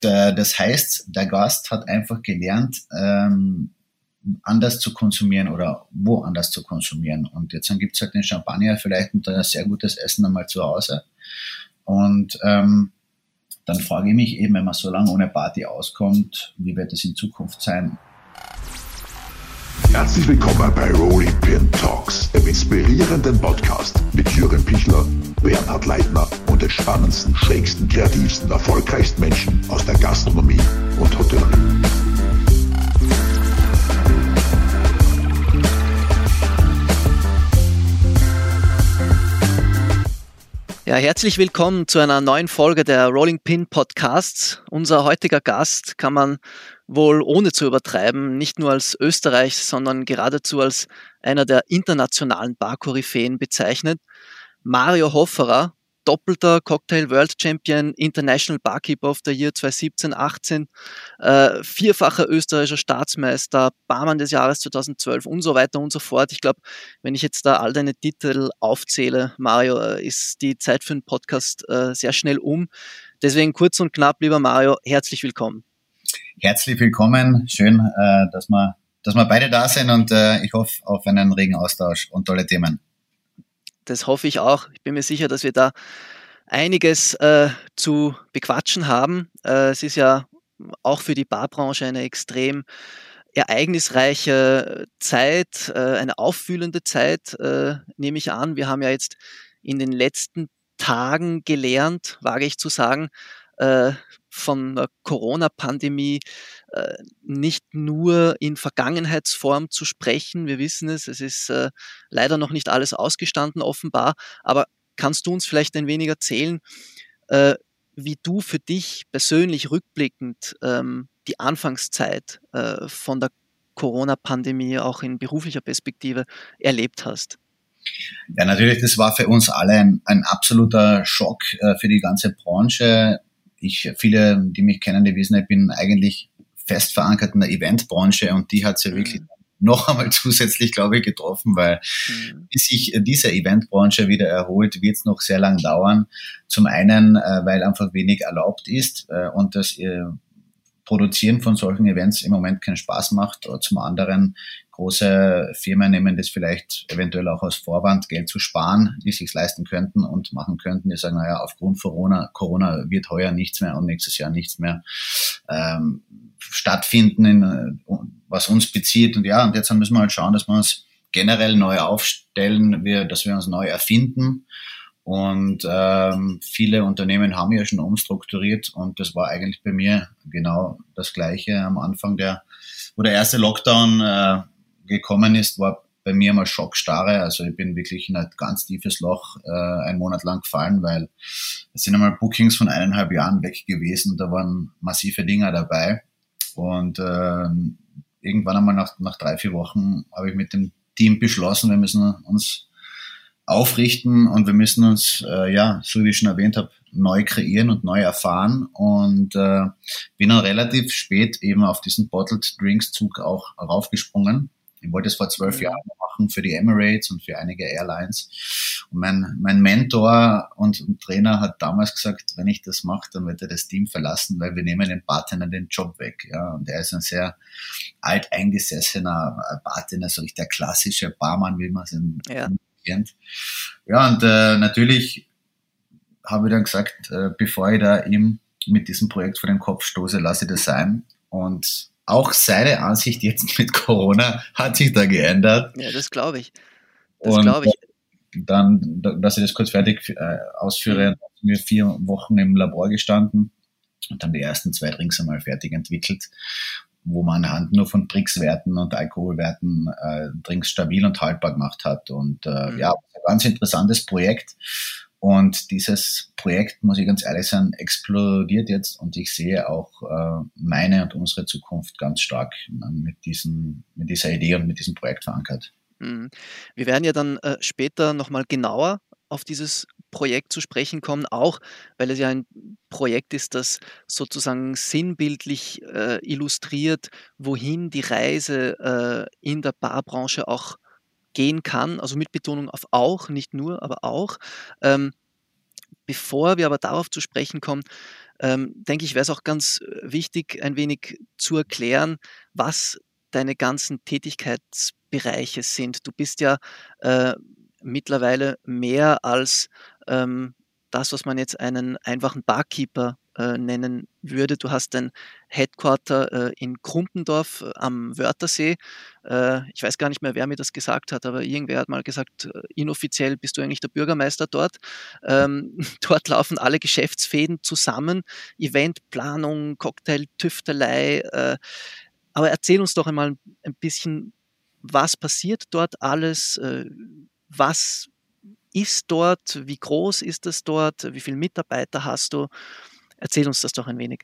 das heißt, der Gast hat einfach gelernt, ähm, anders zu konsumieren oder woanders zu konsumieren. Und jetzt gibt es halt den Champagner vielleicht und ein sehr gutes Essen einmal zu Hause. Und ähm, dann frage ich mich eben, wenn man so lange ohne Party auskommt, wie wird es in Zukunft sein? Herzlich willkommen bei Rolling Pin Talks, dem inspirierenden Podcast mit Jürgen Pichler, Bernhard Leitner und den spannendsten, schrägsten, kreativsten, erfolgreichsten Menschen aus der Gastronomie und Hotellerie. Ja, herzlich willkommen zu einer neuen Folge der Rolling Pin Podcasts. Unser heutiger Gast kann man wohl ohne zu übertreiben, nicht nur als Österreich, sondern geradezu als einer der internationalen Bar-Koryphäen bezeichnet. Mario Hofferer, doppelter Cocktail World Champion, International Barkeeper of the Year 2017-18, äh, vierfacher österreichischer Staatsmeister, Barmann des Jahres 2012 und so weiter und so fort. Ich glaube, wenn ich jetzt da all deine Titel aufzähle, Mario, äh, ist die Zeit für einen Podcast äh, sehr schnell um. Deswegen kurz und knapp, lieber Mario, herzlich willkommen herzlich willkommen. Schön, äh, dass, wir, dass wir beide da sind und äh, ich hoffe auf einen regen Austausch und tolle Themen. Das hoffe ich auch. Ich bin mir sicher, dass wir da einiges äh, zu bequatschen haben. Äh, es ist ja auch für die Barbranche eine extrem ereignisreiche Zeit, äh, eine auffühlende Zeit, äh, nehme ich an. Wir haben ja jetzt in den letzten Tagen gelernt, wage ich zu sagen, äh, von der Corona-Pandemie äh, nicht nur in Vergangenheitsform zu sprechen. Wir wissen es, es ist äh, leider noch nicht alles ausgestanden offenbar, aber kannst du uns vielleicht ein wenig erzählen, äh, wie du für dich persönlich rückblickend ähm, die Anfangszeit von der Corona-Pandemie auch in beruflicher Perspektive erlebt hast? Ja, natürlich, das war für uns alle ein, ein absoluter Schock äh, für die ganze Branche ich, viele, die mich kennen, die wissen, ich bin eigentlich fest verankert in der Eventbranche und die hat sie ja mhm. wirklich noch einmal zusätzlich, glaube ich, getroffen, weil mhm. bis sich diese Eventbranche wieder erholt, wird es noch sehr lang dauern. Zum einen, äh, weil einfach wenig erlaubt ist äh, und das äh, Produzieren von solchen Events im Moment keinen Spaß macht. Zum anderen große Firmen nehmen das vielleicht eventuell auch als Vorwand, Geld zu sparen, die sich leisten könnten und machen könnten. Die sagen, naja, aufgrund Corona, Corona wird heuer nichts mehr und nächstes Jahr nichts mehr ähm, stattfinden, in, was uns bezieht. Und ja, und jetzt müssen wir halt schauen, dass wir uns generell neu aufstellen, wir, dass wir uns neu erfinden und ähm, viele Unternehmen haben ja schon umstrukturiert und das war eigentlich bei mir genau das Gleiche am Anfang, der, wo der erste Lockdown äh, gekommen ist, war bei mir mal Schockstarre. Also ich bin wirklich in ein ganz tiefes Loch äh, einen Monat lang gefallen, weil es sind einmal Bookings von eineinhalb Jahren weg gewesen. Da waren massive Dinger dabei. Und äh, irgendwann einmal nach, nach drei, vier Wochen habe ich mit dem Team beschlossen, wir müssen uns aufrichten und wir müssen uns, äh, ja, so wie ich schon erwähnt habe, neu kreieren und neu erfahren und äh, bin dann relativ spät eben auf diesen Bottled Drinks Zug auch raufgesprungen. Ich wollte es vor zwölf mhm. Jahren machen für die Emirates und für einige Airlines. Und mein, mein Mentor und, und Trainer hat damals gesagt, wenn ich das mache, dann wird er das Team verlassen, weil wir nehmen den Bartender den Job weg. Ja, und er ist ein sehr alteingesessener Bartender, so richtig der klassische Barmann, wie man es in, ja kennt. Ja, und äh, natürlich habe ich dann gesagt, äh, bevor ich da ihm mit diesem Projekt vor den Kopf stoße, lasse ich das sein. Und auch seine Ansicht jetzt mit Corona hat sich da geändert. Ja, das glaube ich. Das glaube ich. Dann, dass ich das kurz fertig äh, ausführe, mhm. wir vier Wochen im Labor gestanden und dann die ersten zwei Drinks einmal fertig entwickelt wo man anhand nur von Brix-Werten und Alkoholwerten äh, Drinks stabil und haltbar gemacht hat. Und äh, mhm. ja, ein ganz interessantes Projekt. Und dieses Projekt, muss ich ganz ehrlich sagen, explodiert jetzt und ich sehe auch äh, meine und unsere Zukunft ganz stark mit, diesen, mit dieser Idee und mit diesem Projekt verankert. Mhm. Wir werden ja dann äh, später nochmal genauer auf dieses Projekt zu sprechen kommen, auch weil es ja ein Projekt ist, das sozusagen sinnbildlich äh, illustriert, wohin die Reise in der Barbranche auch gehen kann, also mit Betonung auf auch, nicht nur, aber auch. Ähm, bevor wir aber darauf zu sprechen kommen, ähm, denke ich, wäre es auch ganz wichtig, ein wenig zu erklären, was deine ganzen Tätigkeitsbereiche sind. Du bist ja äh, mittlerweile mehr als ähm, das, was man jetzt einen einfachen Barkeeper äh, nennen würde. Du hast ein Headquarter äh, in Krumpendorf äh, am Wörthersee. Äh, ich weiß gar nicht mehr, wer mir das gesagt hat, aber irgendwer hat mal gesagt, inoffiziell bist du eigentlich der Bürgermeister dort. Ähm, dort laufen alle Geschäftsfäden zusammen, Eventplanung, Cocktail, Tüftelei. Äh, aber erzähl uns doch einmal ein bisschen, was passiert dort alles, was ist dort? Wie groß ist es dort? Wie viele Mitarbeiter hast du? Erzähl uns das doch ein wenig.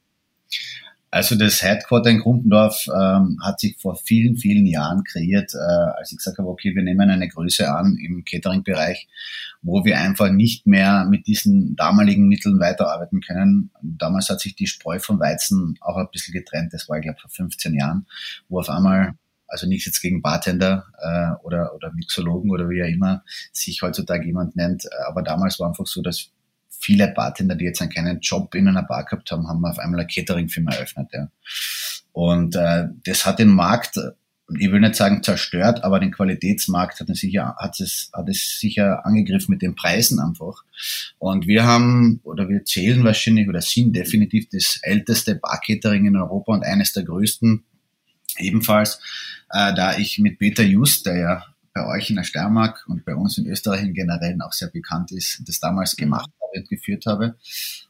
Also das Headquarter in Grumpendorf ähm, hat sich vor vielen, vielen Jahren kreiert, äh, als ich gesagt habe, okay, wir nehmen eine Größe an im Catering-Bereich, wo wir einfach nicht mehr mit diesen damaligen Mitteln weiterarbeiten können. Damals hat sich die Spreu vom Weizen auch ein bisschen getrennt. Das war, ich glaube, vor 15 Jahren, wo auf einmal also nichts jetzt gegen Bartender äh, oder, oder Mixologen oder wie auch immer sich heutzutage jemand nennt, aber damals war einfach so, dass viele Bartender, die jetzt einen keinen Job in einer Bar gehabt haben, haben auf einmal eine Catering-Firma eröffnet. Ja. Und äh, das hat den Markt, ich will nicht sagen zerstört, aber den Qualitätsmarkt hat es sicher, hat es, hat es sicher angegriffen mit den Preisen einfach. Und wir haben, oder wir zählen wahrscheinlich, oder sind definitiv das älteste Bar-Catering in Europa und eines der größten ebenfalls, äh, da ich mit Peter Just, der ja bei euch in der Steiermark und bei uns in Österreich im Generellen auch sehr bekannt ist, das damals gemacht und geführt habe.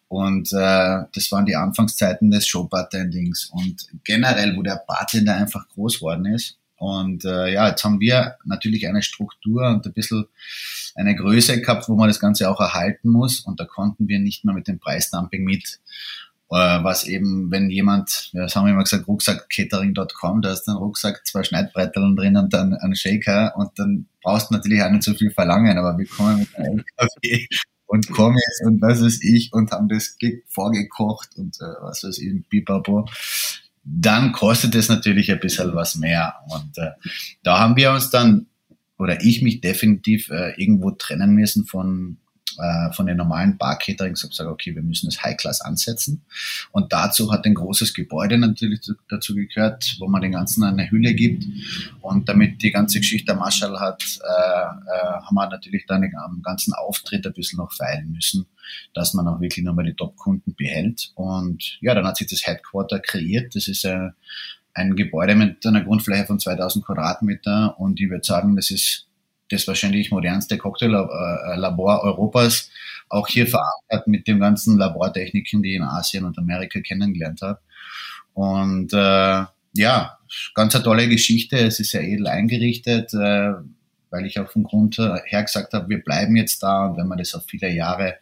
Und äh, das waren die Anfangszeiten des Showbartendings. Und generell, wo der Bartender einfach groß worden ist. Und äh, ja, jetzt haben wir natürlich eine Struktur und ein bisschen eine Größe gehabt, wo man das Ganze auch erhalten muss. Und da konnten wir nicht mehr mit dem Preisdumping mit. Äh, was eben, wenn jemand, ja, das haben wir immer gesagt, Rucksackcatering.com, da ist ein Rucksack, zwei Schneidbretteln drin und dann ein Shaker und dann brauchst du natürlich auch nicht so viel verlangen, aber wir kommen mit einem Kaffee und Pommes und was weiß ich und haben das vorgekocht und äh, was weiß ich, Pipapo. Dann kostet es natürlich ein bisschen was mehr und äh, da haben wir uns dann oder ich mich definitiv äh, irgendwo trennen müssen von äh, von den normalen Bar-Caterings habe gesagt, okay, wir müssen das High-Class ansetzen. Und dazu hat ein großes Gebäude natürlich dazu gehört, wo man den ganzen eine Hülle gibt. Und damit die ganze Geschichte der Marshall hat, äh, äh, haben wir natürlich dann am ganzen Auftritt ein bisschen noch feilen müssen, dass man auch wirklich nochmal die Top-Kunden behält. Und ja, dann hat sich das Headquarter kreiert. Das ist äh, ein Gebäude mit einer Grundfläche von 2000 Quadratmeter und ich würde sagen, das ist das wahrscheinlich modernste Cocktaillabor Europas, auch hier verankert mit den ganzen Labortechniken, die ich in Asien und Amerika kennengelernt habe. Und äh, ja, ganz eine tolle Geschichte. Es ist sehr edel eingerichtet, äh, weil ich auch vom Grund her gesagt habe, wir bleiben jetzt da und wenn man das auf viele Jahre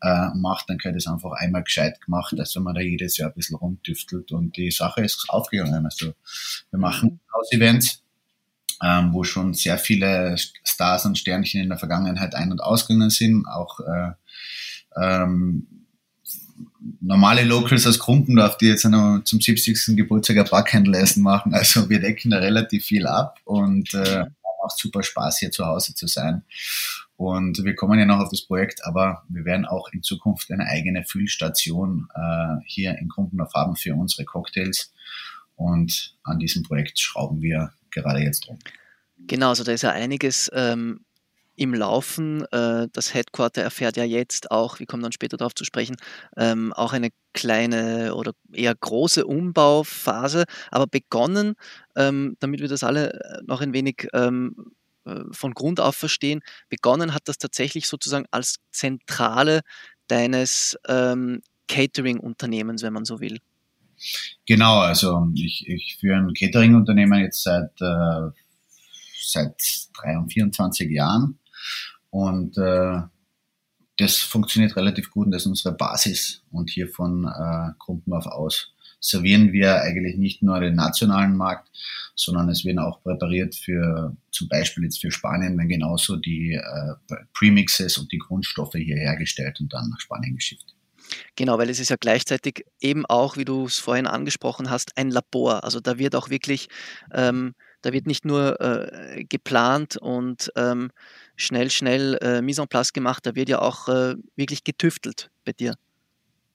äh, macht, dann gehört es einfach einmal gescheit gemacht, als wenn man da jedes Jahr ein bisschen rumtüftelt und die Sache ist aufgegangen. Also wir machen Haus-Events ähm, wo schon sehr viele Stars und Sternchen in der Vergangenheit ein- und ausgegangen sind, auch äh, ähm, normale Locals aus Krumpendorf, die jetzt noch zum 70. Geburtstag ein Barcandle-Essen machen. Also wir decken da relativ viel ab und äh, macht super Spaß, hier zu Hause zu sein. Und wir kommen ja noch auf das Projekt, aber wir werden auch in Zukunft eine eigene Füllstation äh, hier in Krumpendorf haben für unsere Cocktails. Und an diesem Projekt schrauben wir gerade jetzt rum. Genau, also da ist ja einiges ähm, im Laufen. Äh, das Headquarter erfährt ja jetzt auch, wir kommen dann später darauf zu sprechen, ähm, auch eine kleine oder eher große Umbauphase, aber begonnen, ähm, damit wir das alle äh, noch ein wenig ähm, äh, von Grund auf verstehen, begonnen hat das tatsächlich sozusagen als Zentrale deines ähm, Catering-Unternehmens, wenn man so will. Genau, also ich, ich führe ein Catering-Unternehmen jetzt seit, äh, seit 23 Jahren und äh, das funktioniert relativ gut und das ist unsere Basis und hier von äh, Krumpenhof aus servieren wir eigentlich nicht nur den nationalen Markt, sondern es werden auch präpariert für zum Beispiel jetzt für Spanien, wenn genauso die äh, Premixes und die Grundstoffe hier hergestellt und dann nach Spanien geschifft. Genau, weil es ist ja gleichzeitig eben auch, wie du es vorhin angesprochen hast, ein Labor. Also da wird auch wirklich, ähm, da wird nicht nur äh, geplant und ähm, schnell, schnell äh, Mise en place gemacht, da wird ja auch äh, wirklich getüftelt bei dir.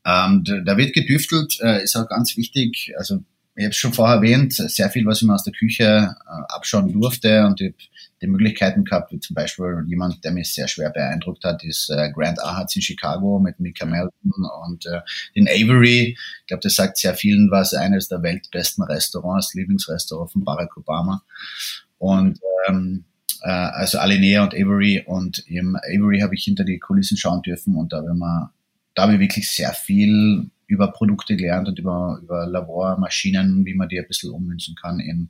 Ähm, da wird gedüftelt, äh, ist auch ganz wichtig. Also ich habe schon vorher erwähnt, sehr viel, was ich mir aus der Küche äh, abschauen durfte und ich die Möglichkeiten gehabt, wie zum Beispiel jemand, der mich sehr schwer beeindruckt hat, ist äh, Grant Ahatz in Chicago mit Mika Melton und äh, den Avery. Ich glaube, das sagt sehr vielen was, eines der weltbesten Restaurants, Lieblingsrestaurant von Barack Obama. Und ähm, äh, also Alinea und Avery und im Avery habe ich hinter die Kulissen schauen dürfen und da habe ich, mal, da habe ich wirklich sehr viel über Produkte gelernt und über, über Labormaschinen, wie man die ein bisschen ummünzen kann in,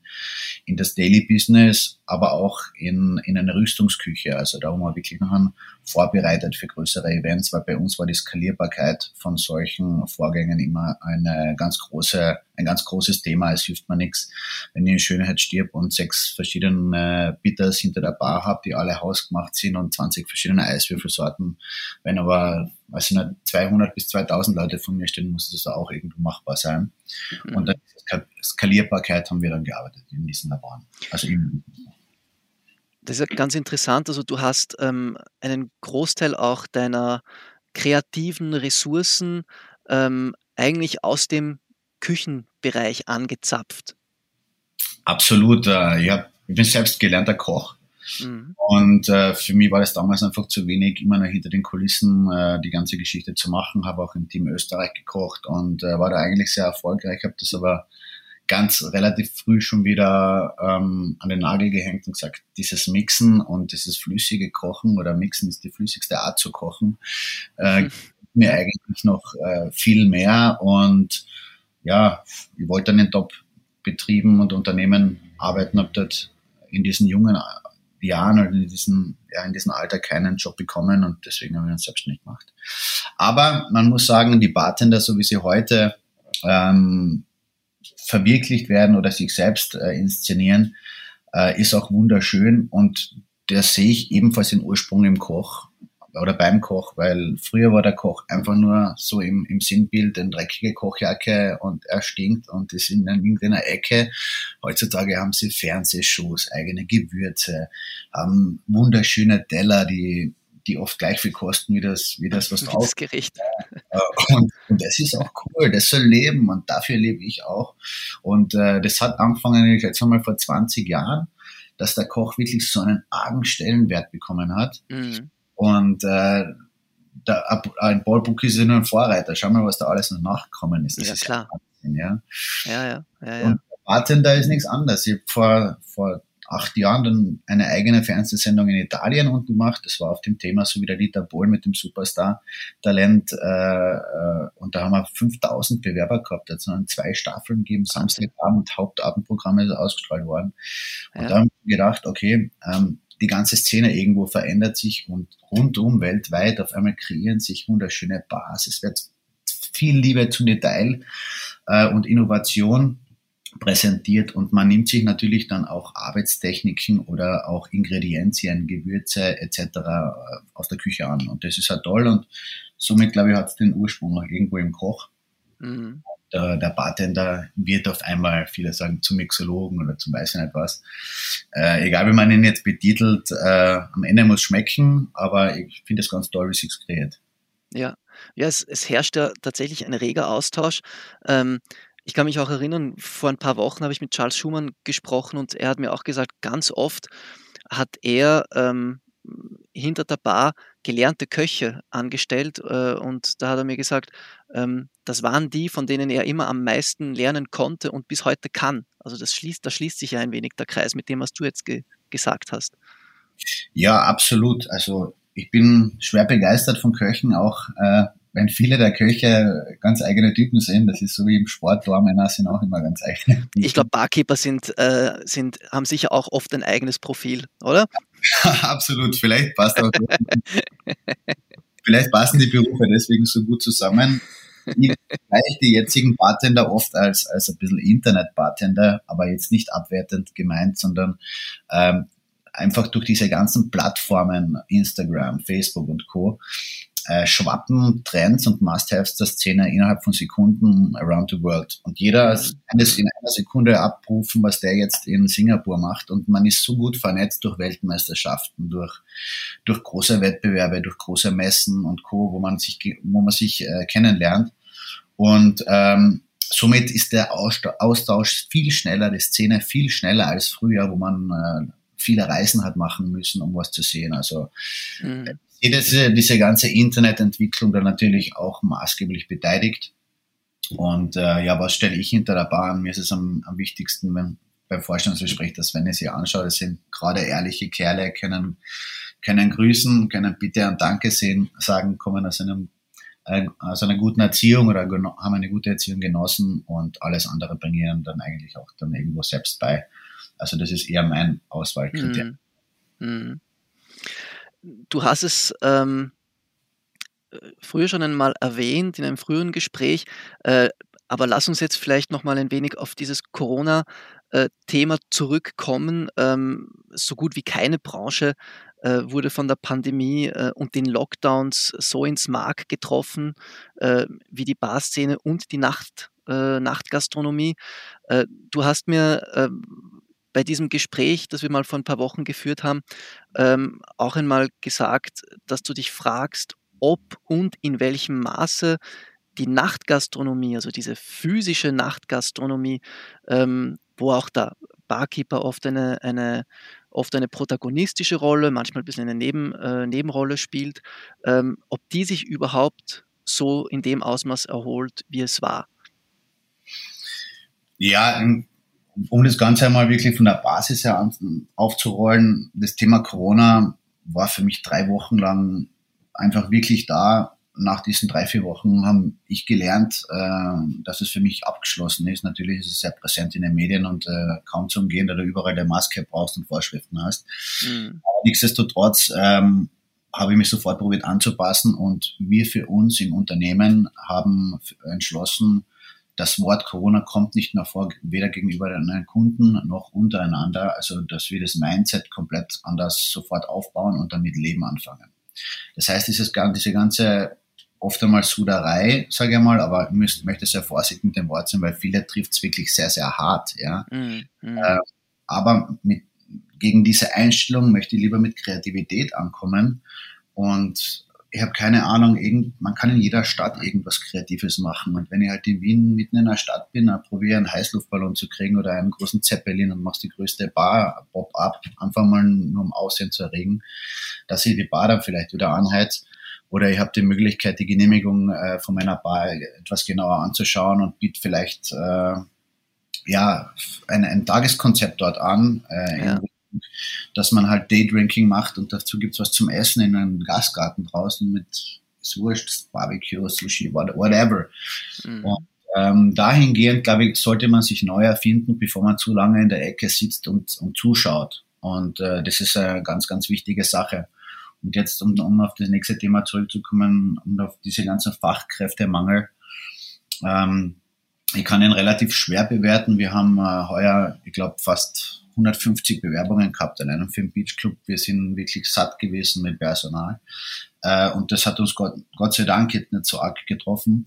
in das Daily Business, aber auch in, in eine Rüstungsküche. Also da haben wir wirklich noch vorbereitet für größere Events, weil bei uns war die Skalierbarkeit von solchen Vorgängen immer eine ganz große, ein ganz großes Thema. Es hilft mir nichts, wenn ich in Schönheit stirb und sechs verschiedene Bitters hinter der Bar habe, die alle hausgemacht sind und 20 verschiedene Eiswürfelsorten. Wenn aber weiß ich nicht, 200 bis 2000 Leute von mir stehen, muss das auch irgendwo machbar sein. Mhm. Und dann Skalierbarkeit haben wir dann gearbeitet in diesen Laboren. Also im das ist ja ganz interessant. Also du hast ähm, einen Großteil auch deiner kreativen Ressourcen ähm, eigentlich aus dem Küchenbereich angezapft. Absolut. Äh, ich, hab, ich bin selbst gelernter Koch Mhm. Und äh, für mich war das damals einfach zu wenig, immer noch hinter den Kulissen äh, die ganze Geschichte zu machen. Habe auch im Team Österreich gekocht und äh, war da eigentlich sehr erfolgreich. Habe das aber ganz relativ früh schon wieder ähm, an den Nagel gehängt und gesagt, dieses Mixen und dieses flüssige Kochen oder Mixen ist die flüssigste Art zu kochen, äh, mhm. mir eigentlich noch äh, viel mehr. Und ja, ich wollte dann in Top-Betrieben und Unternehmen arbeiten, habe dort in diesen jungen Jahren oder in diesem, ja, in diesem Alter keinen Job bekommen und deswegen haben wir uns selbstständig gemacht. Aber man muss sagen, die Bartender, so wie sie heute ähm, verwirklicht werden oder sich selbst äh, inszenieren, äh, ist auch wunderschön und das sehe ich ebenfalls den Ursprung im Koch oder beim Koch, weil früher war der Koch einfach nur so im, im Sinnbild eine dreckige Kochjacke und er stinkt und ist in irgendeiner Ecke. Heutzutage haben sie Fernsehshows, eigene Gewürze, haben wunderschöne Teller, die die oft gleich viel kosten wie das, wie das was drauf. Das Gericht. Und, und, das ist auch cool, das soll leben und dafür lebe ich auch. Und äh, das hat angefangen, ich jetzt einmal vor 20 Jahren, dass der Koch wirklich so einen argen Stellenwert bekommen hat. Mhm. Und äh, der, ein Ballbook ist ja nur ein Vorreiter. Schau mal, was da alles noch nachgekommen ist. Das ja, ist klar. Wahnsinn, ja. Ja, ja, ja, ja. Und Bartender ist nichts anderes. Ich habe vor, vor acht Jahren dann eine eigene Fernsehsendung in Italien unten gemacht. Das war auf dem Thema so wie der Dieter Bohl mit dem Superstar-Talent. Äh, äh, und da haben wir 5000 Bewerber gehabt. Jetzt haben zwei Staffeln gegeben, Samstagabend, Hauptabendprogramme ist ausgestrahlt worden. Und ja. da haben wir gedacht, okay, ähm, die ganze Szene irgendwo verändert sich und rundum weltweit auf einmal kreieren sich wunderschöne Bars. Es wird viel Liebe zum Detail äh, und Innovation präsentiert und man nimmt sich natürlich dann auch Arbeitstechniken oder auch Ingredienzien, Gewürze etc. Äh, aus der Küche an und das ist halt toll und somit glaube ich hat es den Ursprung noch irgendwo im Koch. Mhm der, der Bartender wird auf einmal, viele sagen, zum Mixologen oder zum weiß ich nicht was. Äh, egal wie man ihn jetzt betitelt, äh, am Ende muss schmecken, aber ich finde es ganz toll, wie sich's kreiert. Ja, ja es, es herrscht ja tatsächlich ein reger Austausch. Ähm, ich kann mich auch erinnern, vor ein paar Wochen habe ich mit Charles Schumann gesprochen und er hat mir auch gesagt, ganz oft hat er ähm, hinter der Bar gelernte Köche angestellt äh, und da hat er mir gesagt, ähm, das waren die, von denen er immer am meisten lernen konnte und bis heute kann. Also das schließt, da schließt sich ja ein wenig der Kreis mit dem, was du jetzt ge gesagt hast. Ja, absolut. Also ich bin schwer begeistert von Köchen, auch äh, wenn viele der Köche ganz eigene Typen sind. Das ist so wie im Sport, Männer sind auch immer ganz eigene. Typen. Ich glaube, Barkeeper sind, äh, sind, haben sicher auch oft ein eigenes Profil, oder? Absolut, vielleicht passt auch. vielleicht passen die Berufe deswegen so gut zusammen. Ich gleich die jetzigen Bartender oft als, als ein bisschen Internet-Bartender, aber jetzt nicht abwertend gemeint, sondern ähm, einfach durch diese ganzen Plattformen, Instagram, Facebook und Co., äh, schwappen Trends und Must-Haves der Szene innerhalb von Sekunden around the world. Und jeder kann mhm. es in einer Sekunde abrufen, was der jetzt in Singapur macht. Und man ist so gut vernetzt durch Weltmeisterschaften, durch, durch große Wettbewerbe, durch große Messen und Co., wo man sich, wo man sich äh, kennenlernt. Und ähm, somit ist der Austausch viel schneller, die Szene viel schneller als früher, wo man äh, viele Reisen hat machen müssen, um was zu sehen. Also mhm. Diese, diese ganze Internetentwicklung da natürlich auch maßgeblich beteiligt. Und äh, ja, was stelle ich hinter der Bahn? Mir ist es am, am wichtigsten, wenn beim Vorstandsgespräch, dass wenn ich sie anschaue, das sind gerade ehrliche Kerle, können, können grüßen, können Bitte und Danke sehen, sagen, kommen aus einem äh, aus einer guten Erziehung oder haben eine gute Erziehung genossen und alles andere bringen ihnen dann eigentlich auch dann irgendwo selbst bei. Also das ist eher mein Auswahlkriterium. Mhm. Mhm. Du hast es ähm, früher schon einmal erwähnt in einem früheren Gespräch, äh, aber lass uns jetzt vielleicht noch mal ein wenig auf dieses Corona äh, zurückkommen. Ähm, so gut wie keine Branche äh, wurde von der Pandemie äh, und den Lockdowns so ins Mark getroffen äh, wie die Barszene und die Nacht, äh, Nachtgastronomie. Du hast mir bei diesem Gespräch, das wir mal vor ein paar Wochen geführt haben, ähm, auch einmal gesagt, dass du dich fragst, ob und in welchem Maße die Nachtgastronomie, also diese physische Nachtgastronomie, ähm, wo auch der Barkeeper oft eine, eine, oft eine protagonistische Rolle, manchmal ein bisschen eine Neben, äh, Nebenrolle spielt, ähm, ob die sich überhaupt so in dem Ausmaß erholt, wie es war. Ja, um das Ganze einmal wirklich von der Basis her aufzurollen, das Thema Corona war für mich drei Wochen lang einfach wirklich da. Nach diesen drei, vier Wochen habe ich gelernt, äh, dass es für mich abgeschlossen ist. Natürlich ist es sehr präsent in den Medien und äh, kaum zu umgehen, da du überall der Maske brauchst und Vorschriften hast. Mhm. Aber nichtsdestotrotz ähm, habe ich mich sofort probiert anzupassen und wir für uns im Unternehmen haben entschlossen, das Wort Corona kommt nicht mehr vor, weder gegenüber den Kunden noch untereinander. Also, dass wir das Mindset komplett anders sofort aufbauen und damit Leben anfangen. Das heißt, dieses, diese ganze oft einmal Suderei, sage ich mal, aber ich möchte sehr vorsichtig mit dem Wort sein, weil viele trifft es wirklich sehr, sehr hart. Ja? Mm, mm. Äh, aber mit, gegen diese Einstellung möchte ich lieber mit Kreativität ankommen und ich habe keine Ahnung, irgend, man kann in jeder Stadt irgendwas Kreatives machen. Und wenn ich halt in Wien mitten in einer Stadt bin, probiere einen Heißluftballon zu kriegen oder einen großen Zeppelin und machst die größte Bar Pop-up, einfach mal nur um Aussehen zu erregen, dass ich die Bar dann vielleicht wieder anheiz. Oder ich habe die Möglichkeit, die Genehmigung äh, von meiner Bar etwas genauer anzuschauen und biete vielleicht äh, ja ein, ein Tageskonzept dort an, äh, ja dass man halt Daydrinking macht und dazu gibt's was zum Essen in einem Gastgarten draußen mit ist wurscht, Barbecue, Sushi, whatever. Mhm. Und ähm, dahingehend, glaube ich, sollte man sich neu erfinden, bevor man zu lange in der Ecke sitzt und, und zuschaut. Und äh, das ist eine ganz, ganz wichtige Sache. Und jetzt, um, um auf das nächste Thema zurückzukommen, und auf diese ganzen Fachkräftemangel. Ähm, ich kann ihn relativ schwer bewerten. Wir haben äh, heuer, ich glaube, fast 150 Bewerbungen gehabt allein für den Beach Club. Wir sind wirklich satt gewesen mit Personal. Äh, und das hat uns Gott, Gott sei Dank jetzt nicht so arg getroffen.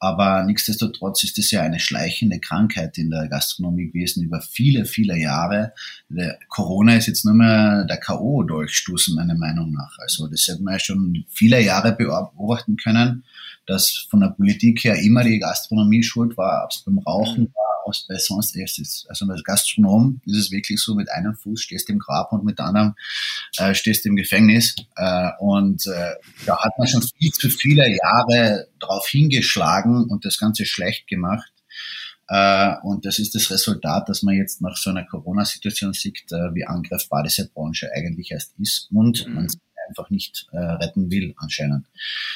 Aber nichtsdestotrotz ist es ja eine schleichende Krankheit in der Gastronomie gewesen über viele, viele Jahre. Der Corona ist jetzt nur mehr der K.O. durchstoßen, meiner Meinung nach. Also das hätten wir ja schon viele Jahre beobachten können, dass von der Politik her immer die Gastronomie schuld war, ob es beim Rauchen mhm. war, was bei sonst ist. Also als Gastronom ist es wirklich so, mit einem Fuß stehst du im Grab und mit anderen äh, stehst du im Gefängnis. Äh, und äh, da hat man schon viel zu viele Jahre drauf hingeschlagen und das Ganze schlecht gemacht. Äh, und das ist das Resultat, dass man jetzt nach so einer Corona-Situation sieht, äh, wie angreifbar diese Branche eigentlich erst ist und mhm. man einfach nicht äh, retten will anscheinend.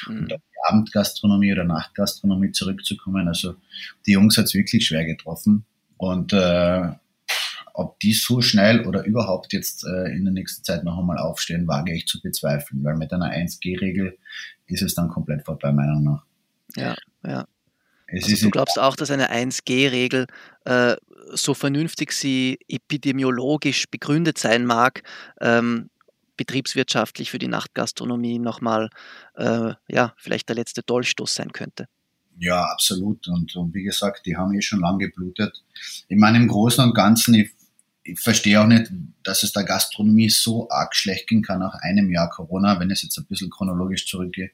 Mhm. Und Abendgastronomie oder Nachtgastronomie zurückzukommen. Also die Jungs hat es wirklich schwer getroffen. Und äh, ob die so schnell oder überhaupt jetzt äh, in der nächsten Zeit noch einmal aufstehen, wage ich zu bezweifeln, weil mit einer 1G-Regel ist es dann komplett vorbei, meiner Meinung nach. Ja, ja. Also du glaubst auch, dass eine 1G-Regel, äh, so vernünftig sie epidemiologisch begründet sein mag, ähm, betriebswirtschaftlich für die Nachtgastronomie nochmal, äh, ja, vielleicht der letzte Dolchstoß sein könnte. Ja, absolut. Und, und wie gesagt, die haben eh schon lange geblutet. Ich meine, im Großen und Ganzen, ich, ich verstehe auch nicht, dass es der Gastronomie so arg schlecht gehen kann nach einem Jahr Corona, wenn es jetzt ein bisschen chronologisch zurückgeht.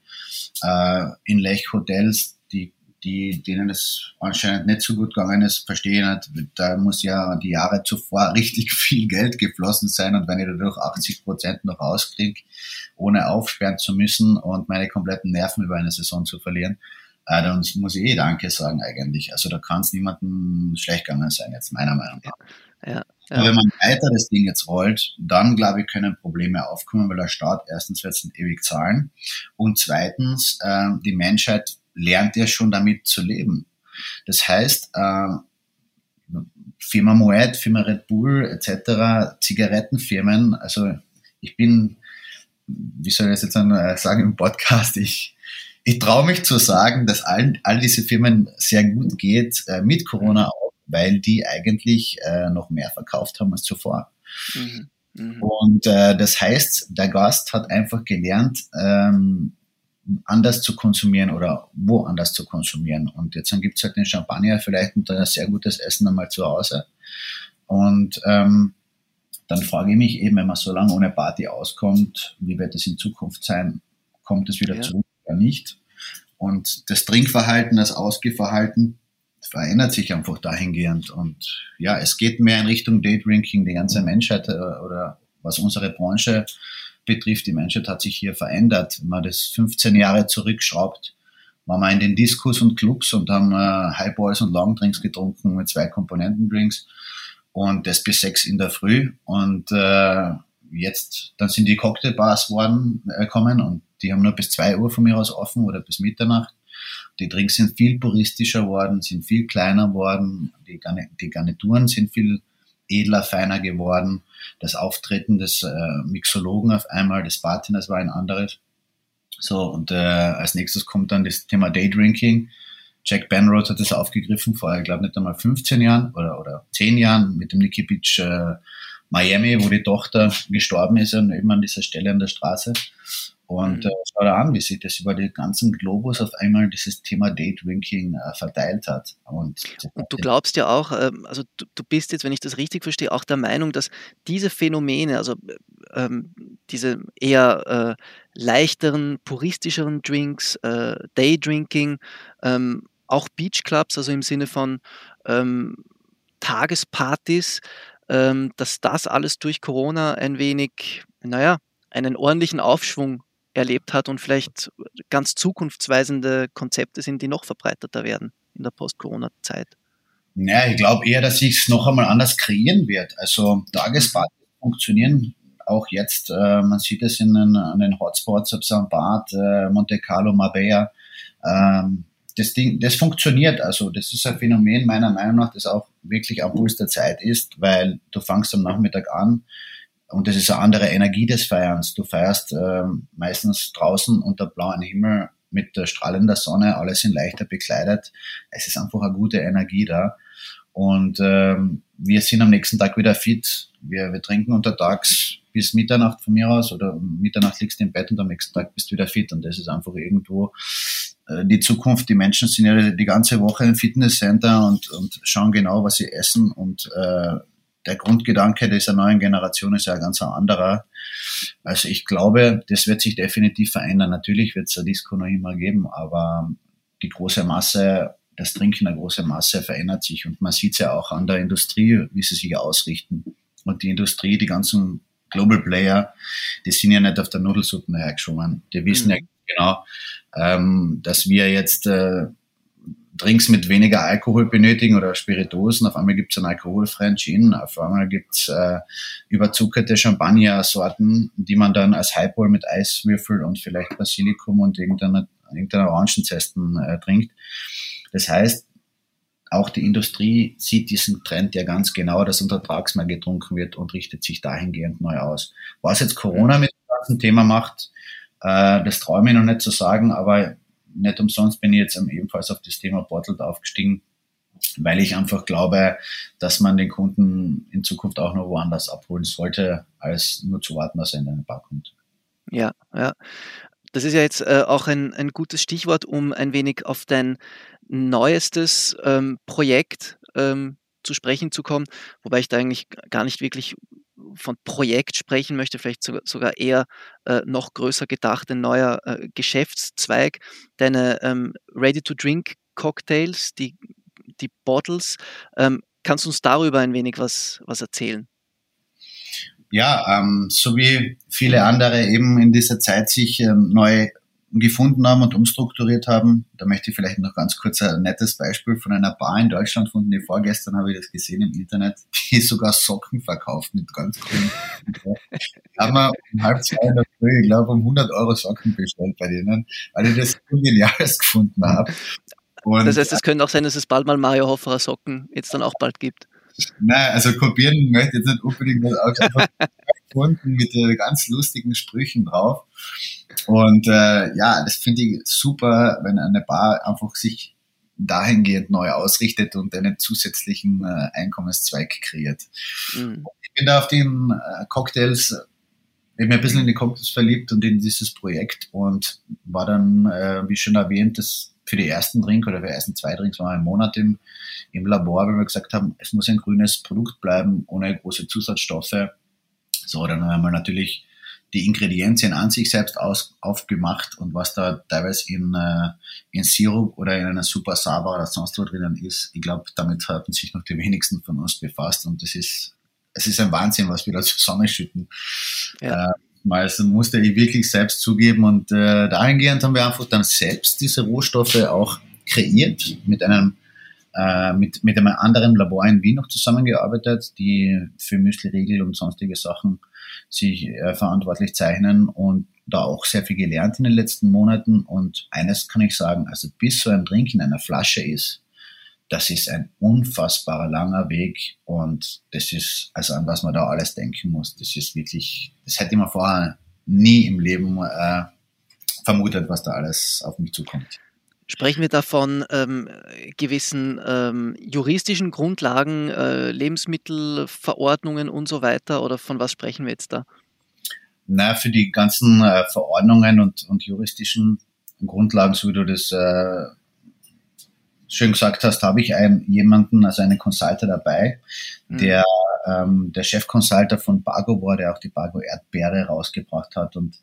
Äh, in Lech Hotels, die die, denen es anscheinend nicht so gut gegangen ist, verstehen nicht, da muss ja die Jahre zuvor richtig viel Geld geflossen sein und wenn ich dadurch 80 Prozent noch rauskriege, ohne aufsperren zu müssen und meine kompletten Nerven über eine Saison zu verlieren, äh, dann muss ich eh Danke sagen eigentlich. Also da kann es niemandem schlecht gegangen sein, jetzt meiner Meinung nach. Ja, ja. Aber wenn man weiter das Ding jetzt rollt, dann glaube ich, können Probleme aufkommen, weil der Staat erstens wird es ewig zahlen und zweitens, äh, die Menschheit lernt ja schon damit zu leben. Das heißt, äh, Firma Moet, Firma Red Bull etc., Zigarettenfirmen, also ich bin, wie soll ich das jetzt äh, sagen im Podcast, ich, ich traue mich zu sagen, dass all, all diese Firmen sehr gut geht, äh, mit Corona auch, weil die eigentlich äh, noch mehr verkauft haben als zuvor. Mhm. Mhm. Und äh, das heißt, der Gast hat einfach gelernt, ähm, anders zu konsumieren oder woanders zu konsumieren. Und jetzt gibt es halt den Champagner vielleicht und ein sehr gutes Essen einmal zu Hause. Und ähm, dann frage ich mich eben, wenn man so lange ohne Party auskommt, wie wird es in Zukunft sein? Kommt es wieder ja. zurück oder nicht? Und das Trinkverhalten, das Ausgehverhalten verändert sich einfach dahingehend. Und ja, es geht mehr in Richtung Daydrinking. Die ganze Menschheit äh, oder was unsere Branche betrifft, die Menschheit hat sich hier verändert. Wenn man das 15 Jahre zurückschraubt, waren wir in den Discos und Clubs und haben äh, Highballs und Longdrinks getrunken mit zwei Komponentendrinks und das bis sechs in der Früh. Und äh, jetzt, dann sind die Cocktailbars worden, äh, kommen und die haben nur bis zwei Uhr von mir aus offen oder bis Mitternacht. Die Drinks sind viel puristischer worden, sind viel kleiner worden, die, die Garnituren sind viel edler, feiner geworden. Das Auftreten des äh, Mixologen auf einmal, des Bartenders war ein anderes. So, und äh, als nächstes kommt dann das Thema Daydrinking. Jack Benrod hat das aufgegriffen vor, ich glaube, nicht einmal 15 Jahren oder, oder 10 Jahren mit dem Nicky Beach äh, Miami, wo die Tochter gestorben ist, und eben an dieser Stelle an der Straße. Und mhm. äh, schau da an, wie sich das über den ganzen Globus auf einmal dieses Thema Daydrinking äh, verteilt hat. Und, und du glaubst ja auch, äh, also du, du, bist jetzt, wenn ich das richtig verstehe, auch der Meinung, dass diese Phänomene, also ähm, diese eher äh, leichteren, puristischeren Drinks, äh, Daydrinking, ähm, auch Beachclubs, also im Sinne von ähm, Tagespartys, ähm, dass das alles durch Corona ein wenig, naja, einen ordentlichen Aufschwung erlebt hat und vielleicht ganz zukunftsweisende Konzepte sind, die noch verbreiteter werden in der Post-Corona-Zeit? Ja, ich glaube eher, dass sich es noch einmal anders kreieren wird. Also Tagespartys funktionieren auch jetzt. Äh, man sieht es in den, an den Hotspots, ob St. Bart, äh, Monte Carlo, Marbella. Ähm, das Ding, das funktioniert. Also das ist ein Phänomen meiner Meinung nach, das auch wirklich am Puls der Zeit ist, weil du fangst am Nachmittag an, und das ist eine andere Energie des Feierns. Du feierst äh, meistens draußen unter blauem Himmel mit der strahlender Sonne, alle sind leichter bekleidet. Es ist einfach eine gute Energie da. Und ähm, wir sind am nächsten Tag wieder fit. Wir, wir trinken untertags bis Mitternacht von mir aus oder Mitternacht liegst du im Bett und am nächsten Tag bist du wieder fit. Und das ist einfach irgendwo äh, die Zukunft. Die Menschen sind ja die ganze Woche im Fitnesscenter und, und schauen genau, was sie essen und äh, der Grundgedanke dieser neuen Generation ist ja ein ganz anderer. Also ich glaube, das wird sich definitiv verändern. Natürlich wird es ein Disco noch immer geben, aber die große Masse, das Trinken der große Masse verändert sich und man sieht es ja auch an der Industrie, wie sie sich ausrichten. Und die Industrie, die ganzen Global Player, die sind ja nicht auf der Nudelsuppe hergeschwommen. Die wissen mhm. ja genau, ähm, dass wir jetzt äh, Drinks mit weniger Alkohol benötigen oder Spirituosen. Auf einmal gibt es einen alkoholfreien Gin, auf einmal gibt es äh, überzuckerte Champagner-Sorten, die man dann als Highball mit Eiswürfel und vielleicht Basilikum und irgendeiner, irgendeiner Orangenzesten äh, trinkt. Das heißt, auch die Industrie sieht diesen Trend ja ganz genau, dass untertags mehr getrunken wird und richtet sich dahingehend neu aus. Was jetzt Corona mit dem ganzen Thema macht, äh, das traue ich mir noch nicht zu sagen, aber nicht umsonst bin ich jetzt ebenfalls auf das Thema Bottled aufgestiegen, weil ich einfach glaube, dass man den Kunden in Zukunft auch noch woanders abholen sollte, als nur zu warten, dass er in eine Bar kommt. Ja, ja. Das ist ja jetzt äh, auch ein, ein gutes Stichwort, um ein wenig auf dein neuestes ähm, Projekt ähm, zu sprechen zu kommen, wobei ich da eigentlich gar nicht wirklich von Projekt sprechen möchte, vielleicht sogar eher äh, noch größer gedacht, ein neuer äh, Geschäftszweig, deine ähm, Ready-to-Drink Cocktails, die, die Bottles. Ähm, kannst du uns darüber ein wenig was, was erzählen? Ja, ähm, so wie viele andere eben in dieser Zeit sich ähm, neu gefunden haben und umstrukturiert haben. Da möchte ich vielleicht noch ganz kurz ein nettes Beispiel von einer Bar in Deutschland gefunden. Die vorgestern habe ich das gesehen im Internet, die sogar Socken verkauft mit ganz grünen. haben wir um halb zwei in der Früh, ich glaube, um 100 Euro Socken bestellt bei denen, weil ich das geniales gefunden habe. Und, das heißt, es könnte auch sein, dass es bald mal Mario Hofferer Socken jetzt dann auch bald gibt. Nein, also kopieren möchte ich jetzt nicht unbedingt was gefunden mit äh, ganz lustigen Sprüchen drauf. Und äh, ja, das finde ich super, wenn eine Bar einfach sich dahingehend neu ausrichtet und einen zusätzlichen äh, Einkommenszweig kreiert. Mhm. Ich bin da auf den äh, Cocktails ich bin ein bisschen in die Cocktails verliebt und in dieses Projekt und war dann, äh, wie schon erwähnt, das für die ersten Drink oder für die ersten zwei Drinks waren wir einen Monat im, im Labor, weil wir gesagt haben, es muss ein grünes Produkt bleiben, ohne große Zusatzstoffe. So, dann haben wir natürlich die Ingredienzien an sich selbst aus, aufgemacht und was da teilweise in, äh, in Sirup oder in einer Super Sava oder sonst wo drinnen ist, ich glaube, damit haben sich noch die wenigsten von uns befasst und das ist, es ist ein Wahnsinn, was wir da zusammenschütten. Ja. Äh, also musste ich wirklich selbst zugeben und äh, dahingehend haben wir einfach dann selbst diese Rohstoffe auch kreiert mit einem äh, mit, mit einem anderen Labor in Wien noch zusammengearbeitet, die für Müsli-Riegel und sonstige Sachen sich äh, verantwortlich zeichnen und da auch sehr viel gelernt in den letzten Monaten. Und eines kann ich sagen, also bis so ein Drink in einer Flasche ist, das ist ein unfassbar langer Weg und das ist, also an was man da alles denken muss, das ist wirklich, das hätte man vorher nie im Leben äh, vermutet, was da alles auf mich zukommt. Sprechen wir davon ähm, gewissen ähm, juristischen Grundlagen, äh, Lebensmittelverordnungen und so weiter oder von was sprechen wir jetzt da? Na, für die ganzen äh, Verordnungen und, und juristischen Grundlagen, so wie du das äh, schön gesagt hast, habe ich einen, jemanden, also einen Consulter dabei, mhm. der ähm, der Chefconsulter von Bargo war, der auch die Bargo Erdbeere rausgebracht hat und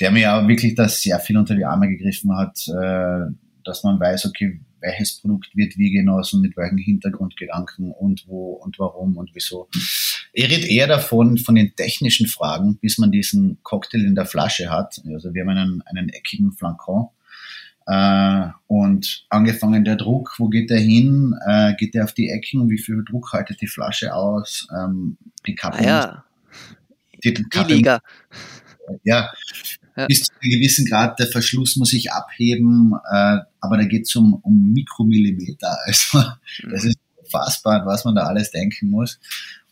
der mir auch wirklich da sehr viel unter die Arme gegriffen hat, äh, dass man weiß, okay, welches Produkt wird wie genossen, mit welchen Hintergrundgedanken und wo und warum und wieso. Er redet eher davon, von den technischen Fragen, bis man diesen Cocktail in der Flasche hat. Also wir haben einen, einen eckigen Flancon äh, und angefangen der Druck, wo geht der hin? Äh, geht der auf die Ecken? Wie viel Druck haltet die Flasche aus? Ähm, die Kappe. Ah, ja. Die, die Kappe, Liga. Ja, ja. Bis zu einem gewissen Grad, der Verschluss muss sich abheben, äh, aber da geht es um, um Mikromillimeter. Also mhm. das ist fassbar, was man da alles denken muss.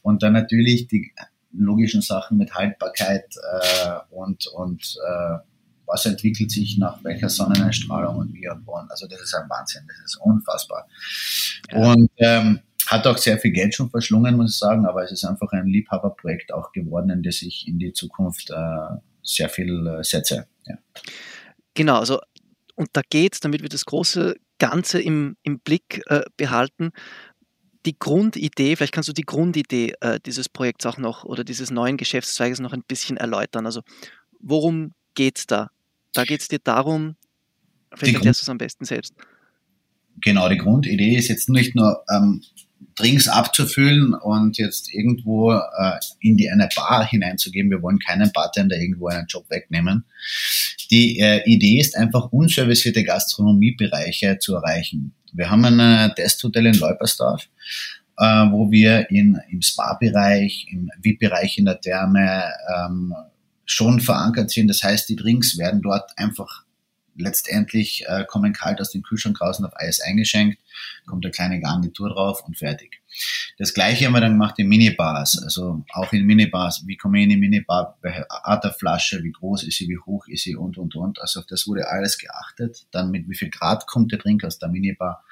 Und dann natürlich die logischen Sachen mit Haltbarkeit äh, und, und äh, was entwickelt sich nach welcher Sonneneinstrahlung und wie und wo. Also das ist ein Wahnsinn, das ist unfassbar. Ja. Und ähm, hat auch sehr viel Geld schon verschlungen, muss ich sagen, aber es ist einfach ein Liebhaberprojekt auch geworden, in das ich in die Zukunft äh, sehr viel äh, setze. Ja. Genau, also und da geht es, damit wir das große Ganze im, im Blick äh, behalten, die Grundidee, vielleicht kannst du die Grundidee äh, dieses Projekts auch noch oder dieses neuen Geschäftszweiges noch ein bisschen erläutern. Also worum geht es da? Da geht es dir darum, vielleicht erklärst du es am besten selbst. Genau, die Grundidee ist jetzt nicht nur ähm, Drinks abzufüllen und jetzt irgendwo äh, in die eine Bar hineinzugeben. Wir wollen keinen Bartender irgendwo einen Job wegnehmen. Die äh, Idee ist einfach unservicierte Gastronomiebereiche zu erreichen. Wir haben ein Testhotel in Leupersdorf, äh, wo wir in, im Spa-Bereich, im VIP-Bereich in der Therme ähm, schon verankert sind. Das heißt, die Drinks werden dort einfach letztendlich äh, kommen kalt aus dem Kühlschrank raus und auf Eis eingeschenkt, kommt eine kleine Garnitur drauf und fertig. Das gleiche haben wir dann gemacht in Minibars, also auch in Minibars, wie komme ich in die Minibar, welche Art der Flasche, wie groß ist sie, wie hoch ist sie und und und. Also auf das wurde alles geachtet. Dann mit wie viel Grad kommt der Drink aus der Minibar.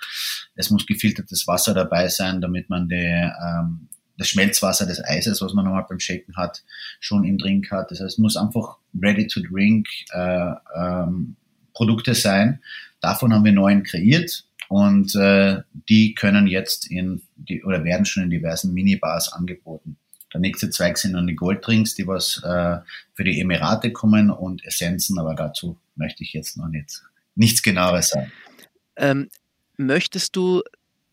Es muss gefiltertes Wasser dabei sein, damit man die, ähm, das Schmelzwasser des Eises, was man nochmal beim Shaken hat, schon im Drink hat. Das heißt, es muss einfach ready to drink äh, ähm, Produkte sein. Davon haben wir neun kreiert und äh, die können jetzt in die oder werden schon in diversen Minibars angeboten. Der nächste Zweig sind dann die Golddrinks, die was äh, für die Emirate kommen und Essenzen, aber dazu möchte ich jetzt noch nicht nichts genaueres sagen. Ähm, Möchtest du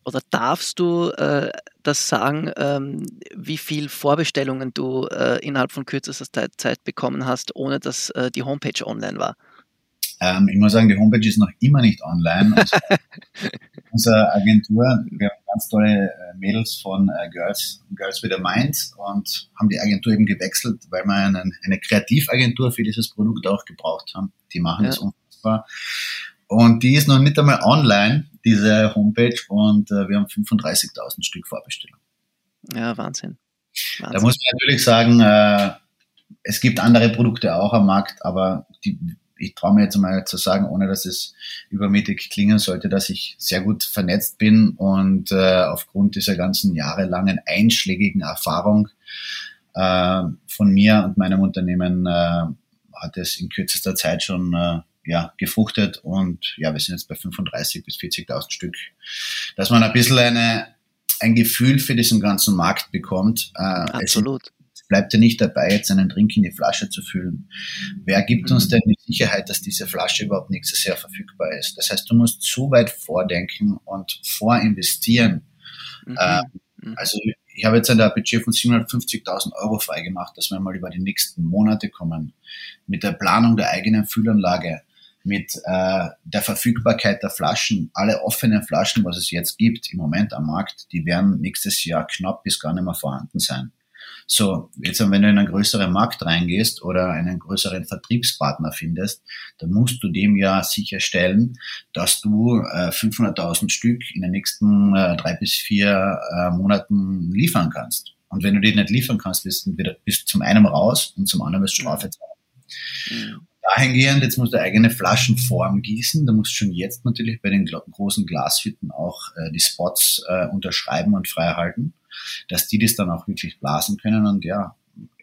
oder darfst du äh, das sagen, ähm, wie viel Vorbestellungen du äh, innerhalb von kürzester Zeit bekommen hast, ohne dass äh, die Homepage online war? Ähm, ich muss sagen, die Homepage ist noch immer nicht online. Also, unsere Agentur, wir haben ganz tolle äh, Mädels von äh, Girls, Girls with a Mind und haben die Agentur eben gewechselt, weil wir eine, eine Kreativagentur für dieses Produkt auch gebraucht haben. Die machen ja. das unfassbar. Und die ist noch nicht einmal online, diese Homepage, und äh, wir haben 35.000 Stück Vorbestellung. Ja, Wahnsinn. Wahnsinn. Da muss man natürlich sagen, äh, es gibt andere Produkte auch am Markt, aber die, ich traue mir jetzt mal zu sagen, ohne dass es übermäßig klingen sollte, dass ich sehr gut vernetzt bin und äh, aufgrund dieser ganzen jahrelangen einschlägigen Erfahrung äh, von mir und meinem Unternehmen äh, hat es in kürzester Zeit schon äh, ja, gefruchtet und ja, wir sind jetzt bei 35 bis 40.000 Stück. Dass man ein bisschen eine, ein Gefühl für diesen ganzen Markt bekommt. Äh, Absolut. Bleibt ja nicht dabei, jetzt einen Drink in die Flasche zu füllen. Wer gibt mhm. uns denn die Sicherheit, dass diese Flasche überhaupt nächstes Jahr verfügbar ist? Das heißt, du musst zu weit vordenken und vorinvestieren. Mhm. Äh, mhm. also ich habe jetzt ein Budget von 750.000 Euro freigemacht, dass wir mal über die nächsten Monate kommen. Mit der Planung der eigenen Fühlanlage, mit äh, der Verfügbarkeit der Flaschen. Alle offenen Flaschen, was es jetzt gibt im Moment am Markt, die werden nächstes Jahr knapp bis gar nicht mehr vorhanden sein. So, jetzt wenn du in einen größeren Markt reingehst oder einen größeren Vertriebspartner findest, dann musst du dem ja sicherstellen, dass du äh, 500.000 Stück in den nächsten äh, drei bis vier äh, Monaten liefern kannst. Und wenn du die nicht liefern kannst, bist du bist zum einen raus und zum anderen wirst du Strafe zahlen. Mhm dahingehend, jetzt musst du eigene Flaschenform gießen. Da musst du schon jetzt natürlich bei den großen Glashütten auch äh, die Spots äh, unterschreiben und freihalten, dass die das dann auch wirklich blasen können. Und ja,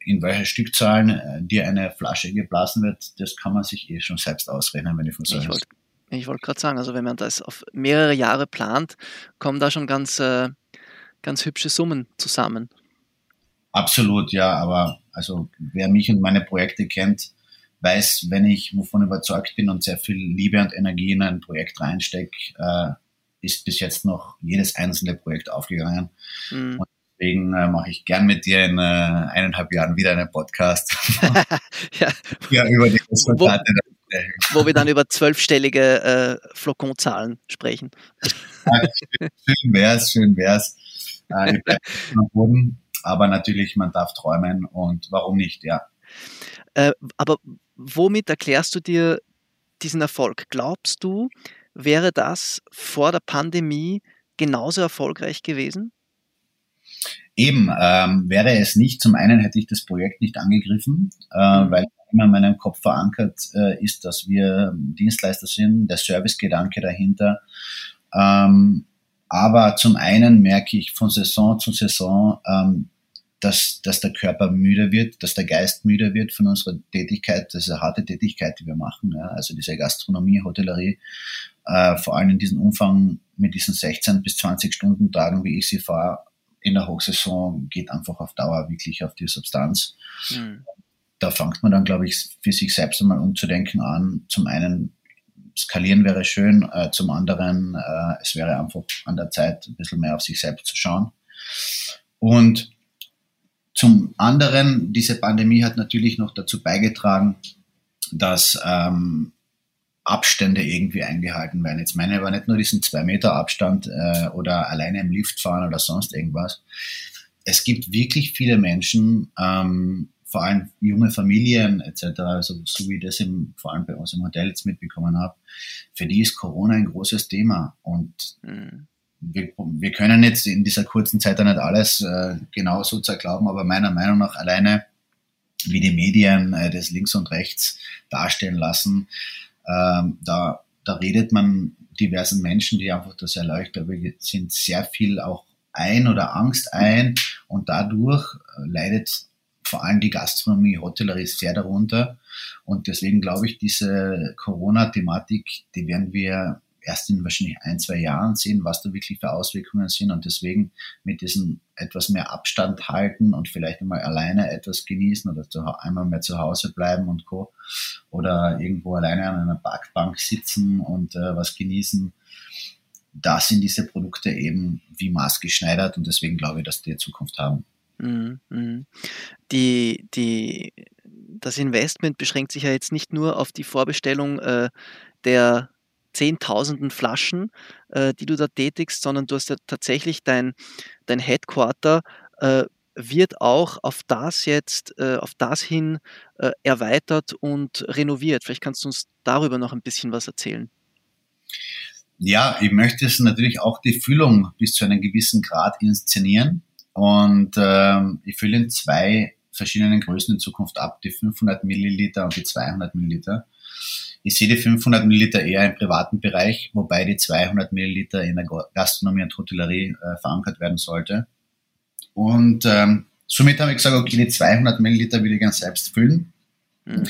in welcher Stückzahlen äh, dir eine Flasche geblasen wird, das kann man sich eh schon selbst ausrechnen, wenn ich von so Ich wollte wollt gerade sagen, also wenn man das auf mehrere Jahre plant, kommen da schon ganz, äh, ganz hübsche Summen zusammen. Absolut, ja, aber also wer mich und meine Projekte kennt, weiß, wenn ich wovon überzeugt bin und sehr viel Liebe und Energie in ein Projekt reinstecke, äh, ist bis jetzt noch jedes einzelne Projekt aufgegangen. Mhm. Und deswegen äh, mache ich gern mit dir in äh, eineinhalb Jahren wieder einen Podcast. ja. ja. über die Resultate. Wo, wo wir dann über zwölfstellige äh, Flokonzahlen sprechen. Ja, schön wär's, schön wär's. Äh, am Boden, aber natürlich, man darf träumen und warum nicht, ja. Äh, aber womit erklärst du dir diesen Erfolg? Glaubst du, wäre das vor der Pandemie genauso erfolgreich gewesen? Eben, ähm, wäre es nicht. Zum einen hätte ich das Projekt nicht angegriffen, äh, mhm. weil immer in meinem Kopf verankert äh, ist, dass wir Dienstleister sind, der Servicegedanke dahinter. Ähm, aber zum einen merke ich von Saison zu Saison, ähm, dass, dass der Körper müde wird, dass der Geist müde wird von unserer Tätigkeit, das ist eine harte Tätigkeit, die wir machen, ja, also diese Gastronomie, Hotellerie, äh, vor allem in diesem Umfang mit diesen 16 bis 20 Stunden Tagen, wie ich sie fahre, in der Hochsaison geht einfach auf Dauer wirklich auf die Substanz. Mhm. Da fängt man dann, glaube ich, für sich selbst einmal umzudenken an. Zum einen, skalieren wäre schön, äh, zum anderen, äh, es wäre einfach an der Zeit, ein bisschen mehr auf sich selbst zu schauen. Und zum anderen, diese Pandemie hat natürlich noch dazu beigetragen, dass ähm, Abstände irgendwie eingehalten werden. Jetzt meine ich aber nicht nur diesen zwei Meter Abstand äh, oder alleine im Lift fahren oder sonst irgendwas. Es gibt wirklich viele Menschen, ähm, vor allem junge Familien etc., also so wie ich das im, vor allem bei uns im Hotel jetzt mitbekommen habe, für die ist Corona ein großes Thema. Und mhm wir, wir können jetzt in dieser kurzen Zeit da nicht alles äh, genau so zerglauben, aber meiner Meinung nach alleine, wie die Medien äh, das links und rechts darstellen lassen, ähm, da, da redet man diversen Menschen, die einfach das erleuchtet sind, sehr viel auch ein oder Angst ein und dadurch äh, leidet vor allem die Gastronomie, Hotellerie sehr darunter. Und deswegen glaube ich, diese Corona-Thematik, die werden wir erst in wahrscheinlich ein, zwei Jahren sehen, was da wirklich für Auswirkungen sind und deswegen mit diesem etwas mehr Abstand halten und vielleicht einmal alleine etwas genießen oder zu, einmal mehr zu Hause bleiben und Co. Oder irgendwo alleine an einer Parkbank sitzen und äh, was genießen. da sind diese Produkte eben wie maßgeschneidert und deswegen glaube ich, dass die Zukunft haben. Mhm, mhm. Die, die, das Investment beschränkt sich ja jetzt nicht nur auf die Vorbestellung äh, der Zehntausenden Flaschen, äh, die du da tätigst, sondern du hast ja tatsächlich dein, dein Headquarter äh, wird auch auf das jetzt, äh, auf das hin äh, erweitert und renoviert. Vielleicht kannst du uns darüber noch ein bisschen was erzählen. Ja, ich möchte es natürlich auch die Füllung bis zu einem gewissen Grad inszenieren. Und ähm, ich fülle in zwei verschiedenen Größen in Zukunft ab, die 500 Milliliter und die 200 Milliliter. Ich sehe die 500 Milliliter eher im privaten Bereich, wobei die 200 Milliliter in der Gastronomie und Hotellerie äh, verankert werden sollte. Und ähm, somit habe ich gesagt, okay, die 200 Milliliter will ich gerne selbst füllen. Mhm.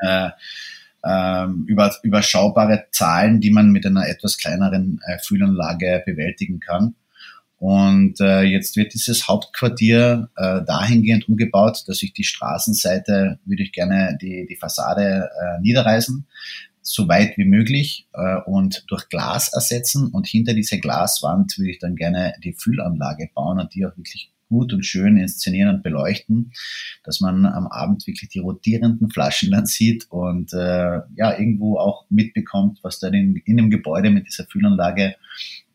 Äh, ähm, über, überschaubare Zahlen, die man mit einer etwas kleineren äh, Füllanlage bewältigen kann. Und äh, jetzt wird dieses Hauptquartier äh, dahingehend umgebaut, dass ich die Straßenseite, würde ich gerne die, die Fassade äh, niederreißen, so weit wie möglich äh, und durch Glas ersetzen. Und hinter diese Glaswand würde ich dann gerne die Füllanlage bauen und die auch wirklich gut und schön inszenieren und beleuchten, dass man am Abend wirklich die rotierenden Flaschen dann sieht und äh, ja irgendwo auch mitbekommt, was da in, in dem Gebäude mit dieser Füllanlage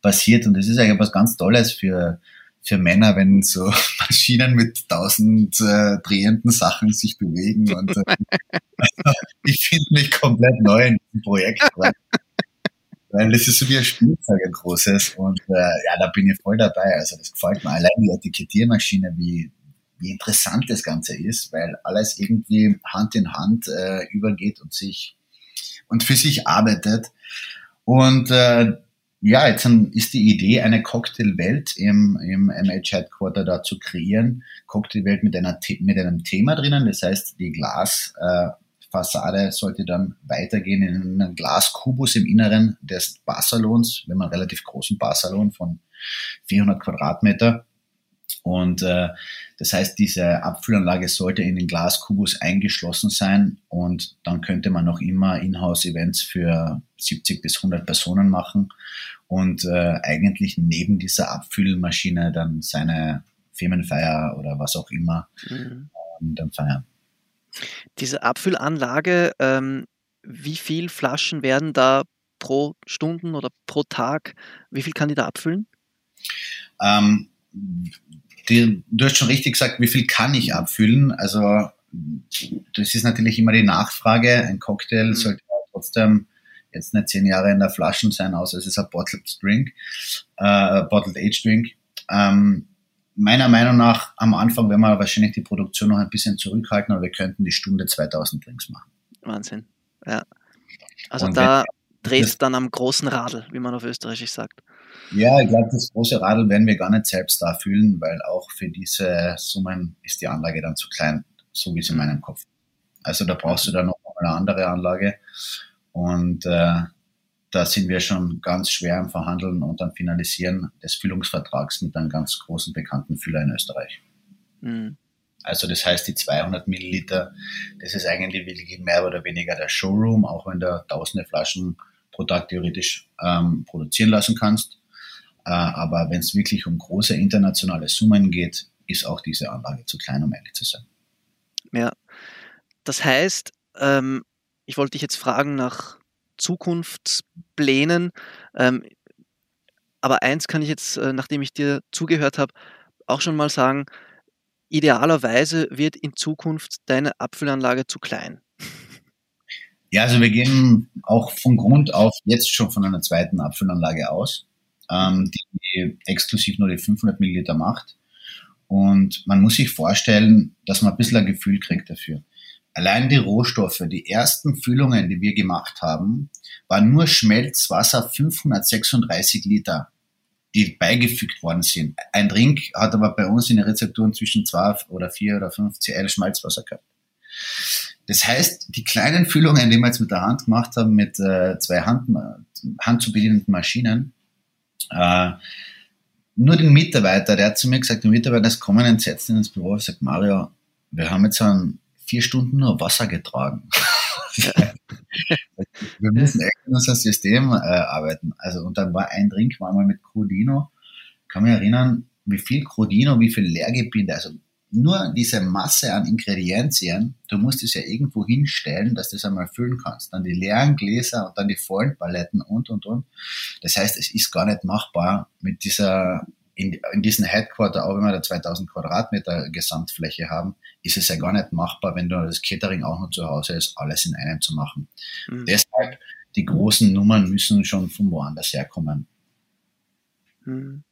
passiert. Und das ist eigentlich was ganz Tolles für für Männer, wenn so Maschinen mit tausend äh, drehenden Sachen sich bewegen. Und äh, ich finde mich komplett neu in diesem Projekt. Weil das ist so wie ein Spielzeug, ein großes. Und äh, ja, da bin ich voll dabei. Also das gefällt mir. Allein die Etikettiermaschine, wie, wie interessant das Ganze ist, weil alles irgendwie Hand in Hand äh, übergeht und sich und für sich arbeitet. Und äh, ja, jetzt ist die Idee, eine Cocktailwelt im, im MH Headquarter da zu kreieren. Cocktailwelt mit, einer, mit einem Thema drinnen, das heißt, die Glas, äh, Fassade sollte dann weitergehen in einen Glaskubus im Inneren des Barsalons. Wir haben einen relativ großen Barsalon von 400 Quadratmeter. Und äh, das heißt, diese Abfüllanlage sollte in den Glaskubus eingeschlossen sein und dann könnte man noch immer Inhouse-Events für 70 bis 100 Personen machen und äh, eigentlich neben dieser Abfüllmaschine dann seine Firmenfeier oder was auch immer mhm. ähm, dann feiern. Diese Abfüllanlage, ähm, wie viel Flaschen werden da pro Stunden oder pro Tag, wie viel kann die da abfüllen? Ähm, die, du hast schon richtig gesagt, wie viel kann ich abfüllen? Also das ist natürlich immer die Nachfrage. Ein Cocktail mhm. sollte trotzdem jetzt nicht zehn Jahre in der Flaschen sein, außer es ist ein Bottled Drink, äh, Bottled Age Drink. Ähm, meiner Meinung nach am Anfang werden wir wahrscheinlich die Produktion noch ein bisschen zurückhalten, aber wir könnten die Stunde 2000 Drinks machen. Wahnsinn. Ja. Also Und da dreht es dann am großen Radl, wie man auf Österreichisch sagt. Ja, ich glaube, das große Radl werden wir gar nicht selbst da fühlen, weil auch für diese Summen ist die Anlage dann zu klein, so wie es in meinem Kopf. Also da brauchst du dann noch eine andere Anlage. Und äh, da sind wir schon ganz schwer im Verhandeln und am Finalisieren des Füllungsvertrags mit einem ganz großen bekannten Füller in Österreich. Mhm. Also das heißt, die 200 Milliliter, das ist eigentlich wirklich mehr oder weniger der Showroom, auch wenn du tausende Flaschen pro Tag theoretisch ähm, produzieren lassen kannst. Äh, aber wenn es wirklich um große internationale Summen geht, ist auch diese Anlage zu klein, um ehrlich zu sein. Ja, das heißt, ähm, ich wollte dich jetzt fragen nach Zukunftsplänen. Ähm, aber eins kann ich jetzt, äh, nachdem ich dir zugehört habe, auch schon mal sagen, idealerweise wird in Zukunft deine Abfüllanlage zu klein. Ja, also wir gehen auch von Grund auf jetzt schon von einer zweiten Abfüllanlage aus, ähm, die exklusiv nur die 500 Milliliter macht. Und man muss sich vorstellen, dass man ein bisschen ein Gefühl kriegt dafür. Allein die Rohstoffe, die ersten Füllungen, die wir gemacht haben, waren nur Schmelzwasser 536 Liter, die beigefügt worden sind. Ein Drink hat aber bei uns in den Rezepturen zwischen 2 oder 4 oder 5 Cl Schmalzwasser gehabt. Das heißt, die kleinen Füllungen, die wir jetzt mit der Hand gemacht haben, mit äh, zwei Hand, Hand zu bedienenden Maschinen, äh, nur den Mitarbeiter, der hat zu mir gesagt, der Mitarbeiter ist kommen entsetzt ins Büro und sagt, Mario, wir haben jetzt einen vier Stunden nur Wasser getragen. wir müssen echt in unser System äh, arbeiten. Also, und dann war ein Drink, war mal mit Crodino. Kann mich erinnern, wie viel Crodino, wie viel Leergebinde, also nur diese Masse an Ingredienzien, du musst es ja irgendwo hinstellen, dass du das einmal füllen kannst. Dann die leeren Gläser und dann die vollen Paletten und, und, und. Das heißt, es ist gar nicht machbar mit dieser, in, in diesem Headquarter, auch wenn wir da 2000 Quadratmeter Gesamtfläche haben, ist es ja gar nicht machbar, wenn du das Catering auch noch zu Hause ist, alles in einem zu machen. Mhm. Deshalb, die großen Nummern müssen schon von woanders herkommen. Mhm.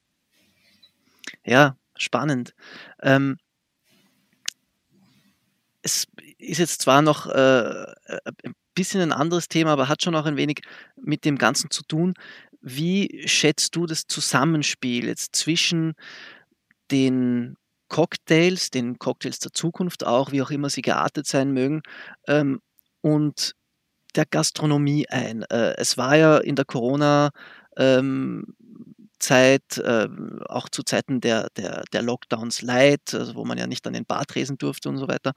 Ja, spannend. Ähm, es ist jetzt zwar noch äh, ein bisschen ein anderes Thema, aber hat schon auch ein wenig mit dem Ganzen zu tun. Wie schätzt du das Zusammenspiel jetzt zwischen den Cocktails, den Cocktails der Zukunft auch, wie auch immer sie geartet sein mögen, ähm, und der Gastronomie ein? Äh, es war ja in der Corona- ähm, Zeit, äh, auch zu Zeiten der, der, der Lockdowns light, also wo man ja nicht an den Bar tresen durfte und so weiter,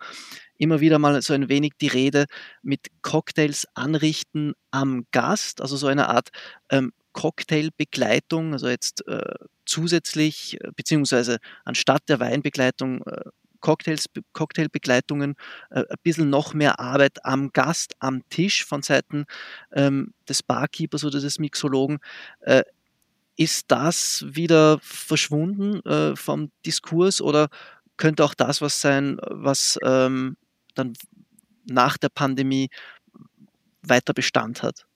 immer wieder mal so ein wenig die Rede mit Cocktails anrichten am Gast, also so eine Art ähm, Cocktailbegleitung, also jetzt äh, zusätzlich, äh, beziehungsweise anstatt der Weinbegleitung, äh, Cocktails, Cocktailbegleitungen, äh, ein bisschen noch mehr Arbeit am Gast, am Tisch von Seiten ähm, des Barkeepers oder des Mixologen. Äh, ist das wieder verschwunden äh, vom Diskurs oder könnte auch das was sein, was ähm, dann nach der Pandemie weiter Bestand hat?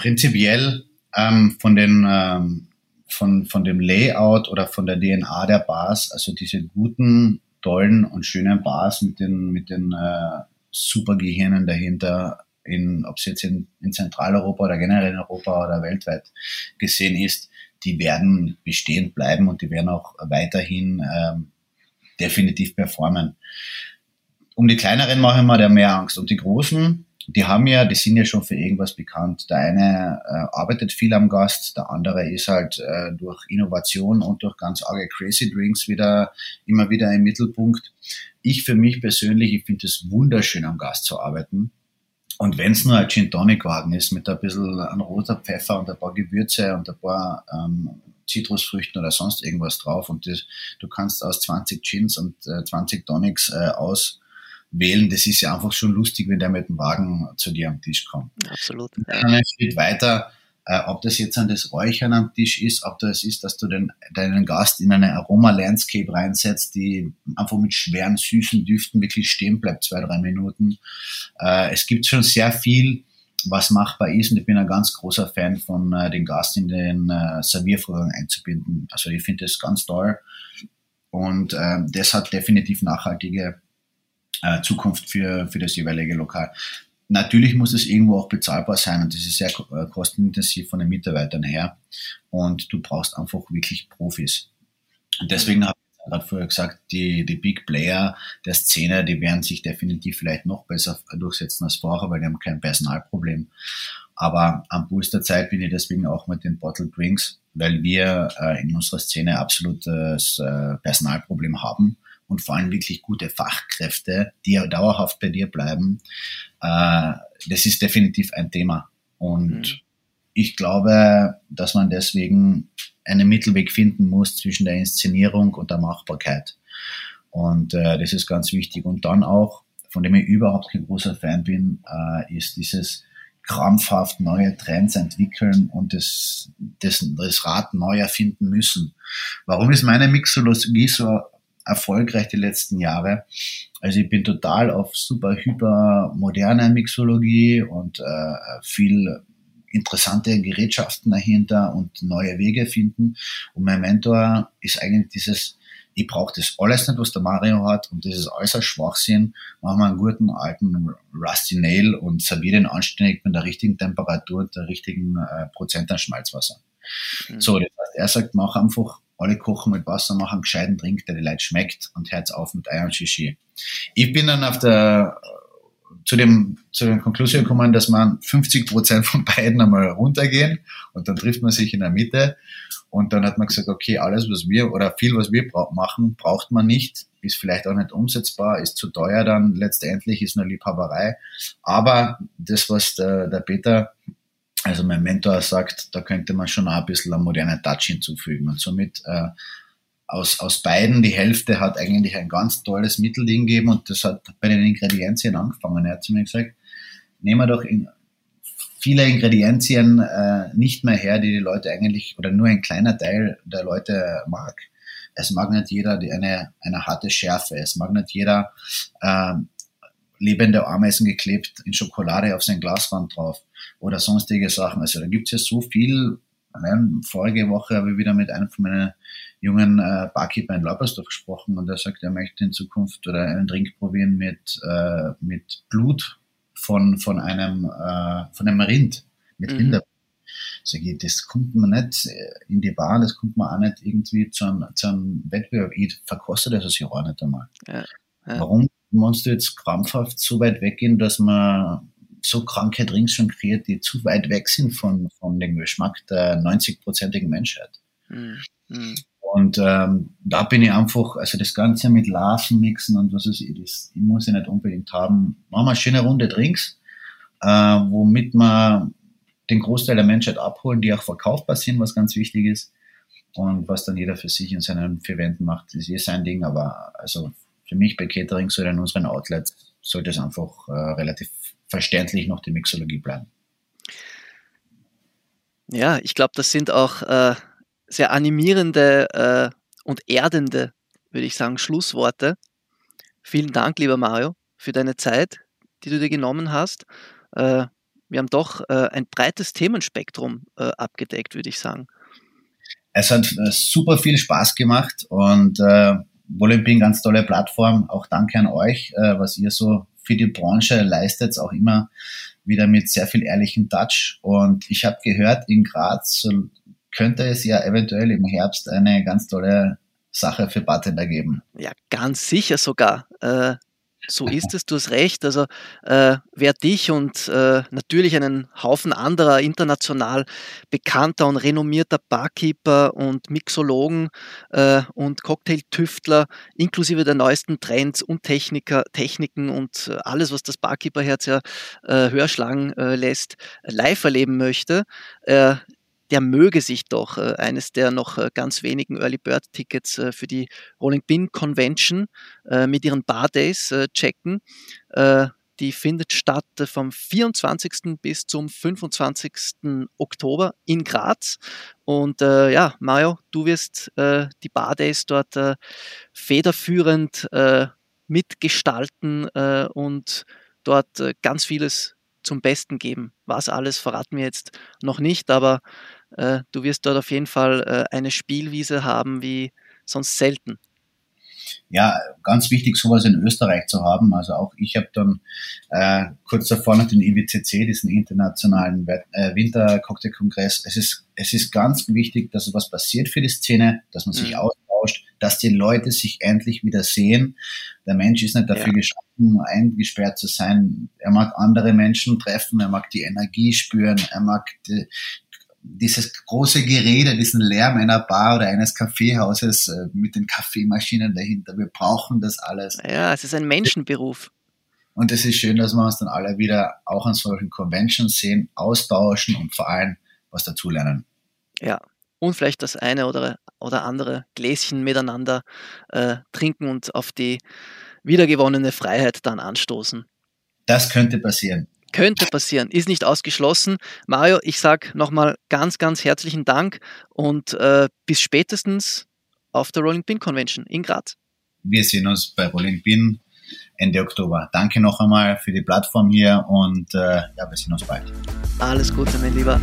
Prinzipiell ähm, von, den, ähm, von, von dem Layout oder von der DNA der Bars, also diese guten, tollen und schönen Bars mit den, mit den äh, Supergehirnen dahinter, in, ob es jetzt in, in Zentraleuropa oder generell in Europa oder weltweit gesehen ist, die werden bestehen bleiben und die werden auch weiterhin ähm, definitiv performen. Um die kleineren mache ich mir da mehr Angst. Und die großen, die haben ja, die sind ja schon für irgendwas bekannt. Der eine äh, arbeitet viel am Gast, der andere ist halt äh, durch Innovation und durch ganz arge Crazy Drinks wieder immer wieder im Mittelpunkt. Ich für mich persönlich, ich finde es wunderschön am Gast zu arbeiten. Und wenn es nur ein Gin Tonic Wagen ist mit ein bisschen an roter Pfeffer und ein paar Gewürze und ein paar ähm, Zitrusfrüchten oder sonst irgendwas drauf und das, du kannst aus 20 Gins und äh, 20 Tonics äh, auswählen, das ist ja einfach schon lustig, wenn der mit dem Wagen zu dir am Tisch kommt. Absolut. Dann ein Schritt weiter, äh, ob das jetzt an das Räuchern am Tisch ist, ob das ist, dass du den, deinen Gast in eine Aroma-Landscape reinsetzt, die einfach mit schweren, süßen Düften wirklich stehen bleibt, zwei, drei Minuten. Äh, es gibt schon sehr viel, was machbar ist und ich bin ein ganz großer Fan von äh, den Gast in den äh, Serviervorgang einzubinden. Also ich finde das ganz toll und äh, das hat definitiv nachhaltige äh, Zukunft für, für das jeweilige Lokal. Natürlich muss es irgendwo auch bezahlbar sein und das ist sehr äh, kostenintensiv von den Mitarbeitern her. Und du brauchst einfach wirklich Profis. Und deswegen habe ich gerade vorher gesagt, die, die Big Player der Szene, die werden sich definitiv vielleicht noch besser durchsetzen als vorher, weil die haben kein Personalproblem. Aber am Puls der Zeit bin ich deswegen auch mit den Bottle Drinks, weil wir äh, in unserer Szene absolutes äh, Personalproblem haben und vor allem wirklich gute Fachkräfte, die dauerhaft bei dir bleiben, äh, das ist definitiv ein Thema. Und mhm. ich glaube, dass man deswegen einen Mittelweg finden muss zwischen der Inszenierung und der Machbarkeit. Und äh, das ist ganz wichtig. Und dann auch, von dem ich überhaupt kein großer Fan bin, äh, ist dieses krampfhaft neue Trends entwickeln und das, das, das Rad neu erfinden müssen. Warum ist meine Mixologie so erfolgreich die letzten Jahre. Also ich bin total auf super hyper moderne Mixologie und äh, viel interessante Gerätschaften dahinter und neue Wege finden. Und mein Mentor ist eigentlich dieses, ich brauche das alles nicht, was der Mario hat und das ist alles ein Schwachsinn. Machen wir einen guten alten Rusty Nail und serviere den anständig mit der richtigen Temperatur und der richtigen äh, Prozent an Schmalzwasser. Mhm. So, das heißt, er sagt, mach einfach alle kochen mit Wasser, machen gescheiten Trink, der die Leute schmeckt und Herz auf mit Ei und Shishi. Ich bin dann auf der zu dem, zu der Konklusion gekommen, dass man 50 Prozent von beiden einmal runtergehen und dann trifft man sich in der Mitte und dann hat man gesagt, okay, alles, was wir oder viel, was wir bra machen, braucht man nicht, ist vielleicht auch nicht umsetzbar, ist zu teuer dann letztendlich, ist nur Liebhaberei. Aber das, was der, der Peter, also mein Mentor sagt, da könnte man schon auch ein bisschen einen modernen Touch hinzufügen und somit äh, aus, aus beiden, die Hälfte hat eigentlich ein ganz tolles Mittelding gegeben und das hat bei den Ingredienzien angefangen. Er hat zu mir gesagt, nehmen wir doch in, viele Ingredienzien äh, nicht mehr her, die die Leute eigentlich, oder nur ein kleiner Teil der Leute mag. Es mag nicht jeder die eine, eine harte Schärfe, es mag nicht jeder äh, lebende Ameisen geklebt in Schokolade auf sein Glaswand drauf oder sonstige Sachen. Also da gibt's ja so viel. Vorige Woche habe ich wieder mit einem von meinen jungen äh, Barkeeper in Laubersdorf gesprochen und er sagt, er möchte in Zukunft oder einen Drink probieren mit, äh, mit Blut von, von einem, äh, von einem Rind, mit mhm. Rinder. Sag ich, das kommt man nicht in die Bar, das kommt man auch nicht irgendwie zu einem, zu einem Wettbewerb. Ich verkoste das ja auch nicht einmal. Ja, ja. Warum musst du jetzt krampfhaft so weit weggehen, dass man so kranke Drinks schon kreiert, die zu weit weg sind von, von dem Geschmack der 90-prozentigen Menschheit? Mhm. Und ähm, da bin ich einfach, also das Ganze mit Larven mixen und was ich, das ich muss ich nicht unbedingt haben. Machen wir eine schöne Runde Drinks, äh, womit wir den Großteil der Menschheit abholen, die auch verkaufbar sind, was ganz wichtig ist. Und was dann jeder für sich in seinen vier Wänden macht, ist eh sein Ding. Aber also für mich bei Caterings oder in unseren Outlets sollte es einfach äh, relativ verständlich noch die Mixologie bleiben. Ja, ich glaube, das sind auch äh, sehr animierende äh, und erdende, würde ich sagen, Schlussworte. Vielen Dank, lieber Mario, für deine Zeit, die du dir genommen hast. Äh, wir haben doch äh, ein breites Themenspektrum äh, abgedeckt, würde ich sagen. Es hat super viel Spaß gemacht und Volempin, ganz tolle Plattform. Auch danke an euch, äh, was ihr so für die Branche leistet, auch immer wieder mit sehr viel ehrlichem Touch. Und ich habe gehört, in Graz könnte es ja eventuell im Herbst eine ganz tolle Sache für Bartender geben. Ja, ganz sicher sogar. Äh, so ist es, du hast recht. Also äh, wer dich und äh, natürlich einen Haufen anderer international bekannter und renommierter Barkeeper und Mixologen äh, und Cocktailtüftler inklusive der neuesten Trends und Techniker, Techniken und äh, alles, was das Barkeeperherz ja äh, höher schlagen äh, lässt, live erleben möchte, der möge sich doch äh, eines der noch äh, ganz wenigen Early Bird Tickets äh, für die Rolling Pin Convention äh, mit ihren Bar Days äh, checken. Äh, die findet statt vom 24. bis zum 25. Oktober in Graz. Und ja, Mario, du wirst die Bar Days dort federführend mitgestalten und dort ganz vieles zum Besten geben. Was alles verraten wir jetzt noch nicht, aber äh, du wirst dort auf jeden Fall äh, eine Spielwiese haben wie sonst selten. Ja, ganz wichtig, sowas in Österreich zu haben. Also auch ich habe dann äh, kurz davor noch den IWCC, diesen internationalen äh, Wintercocktailkongress. Es ist, es ist ganz wichtig, dass was passiert für die Szene, dass man sich mhm. austauscht, dass die Leute sich endlich wieder sehen. Der Mensch ist nicht dafür ja. geschaffen, eingesperrt zu sein. Er mag andere Menschen treffen, er mag die Energie spüren, er mag die, dieses große Gerede, diesen Lärm einer Bar oder eines Kaffeehauses äh, mit den Kaffeemaschinen dahinter. Wir brauchen das alles. Ja, es ist ein Menschenberuf. Und es ist schön, dass wir uns dann alle wieder auch an solchen Conventions sehen, austauschen und vor allem was dazulernen. Ja, und vielleicht das eine oder, oder andere Gläschen miteinander äh, trinken und auf die wiedergewonnene Freiheit dann anstoßen. Das könnte passieren. Könnte passieren, ist nicht ausgeschlossen. Mario, ich sage nochmal ganz, ganz herzlichen Dank und äh, bis spätestens auf der Rolling Pin Convention in Graz. Wir sehen uns bei Rolling Pin Ende Oktober. Danke noch einmal für die Plattform hier und äh, ja, wir sehen uns bald. Alles Gute, mein Lieber.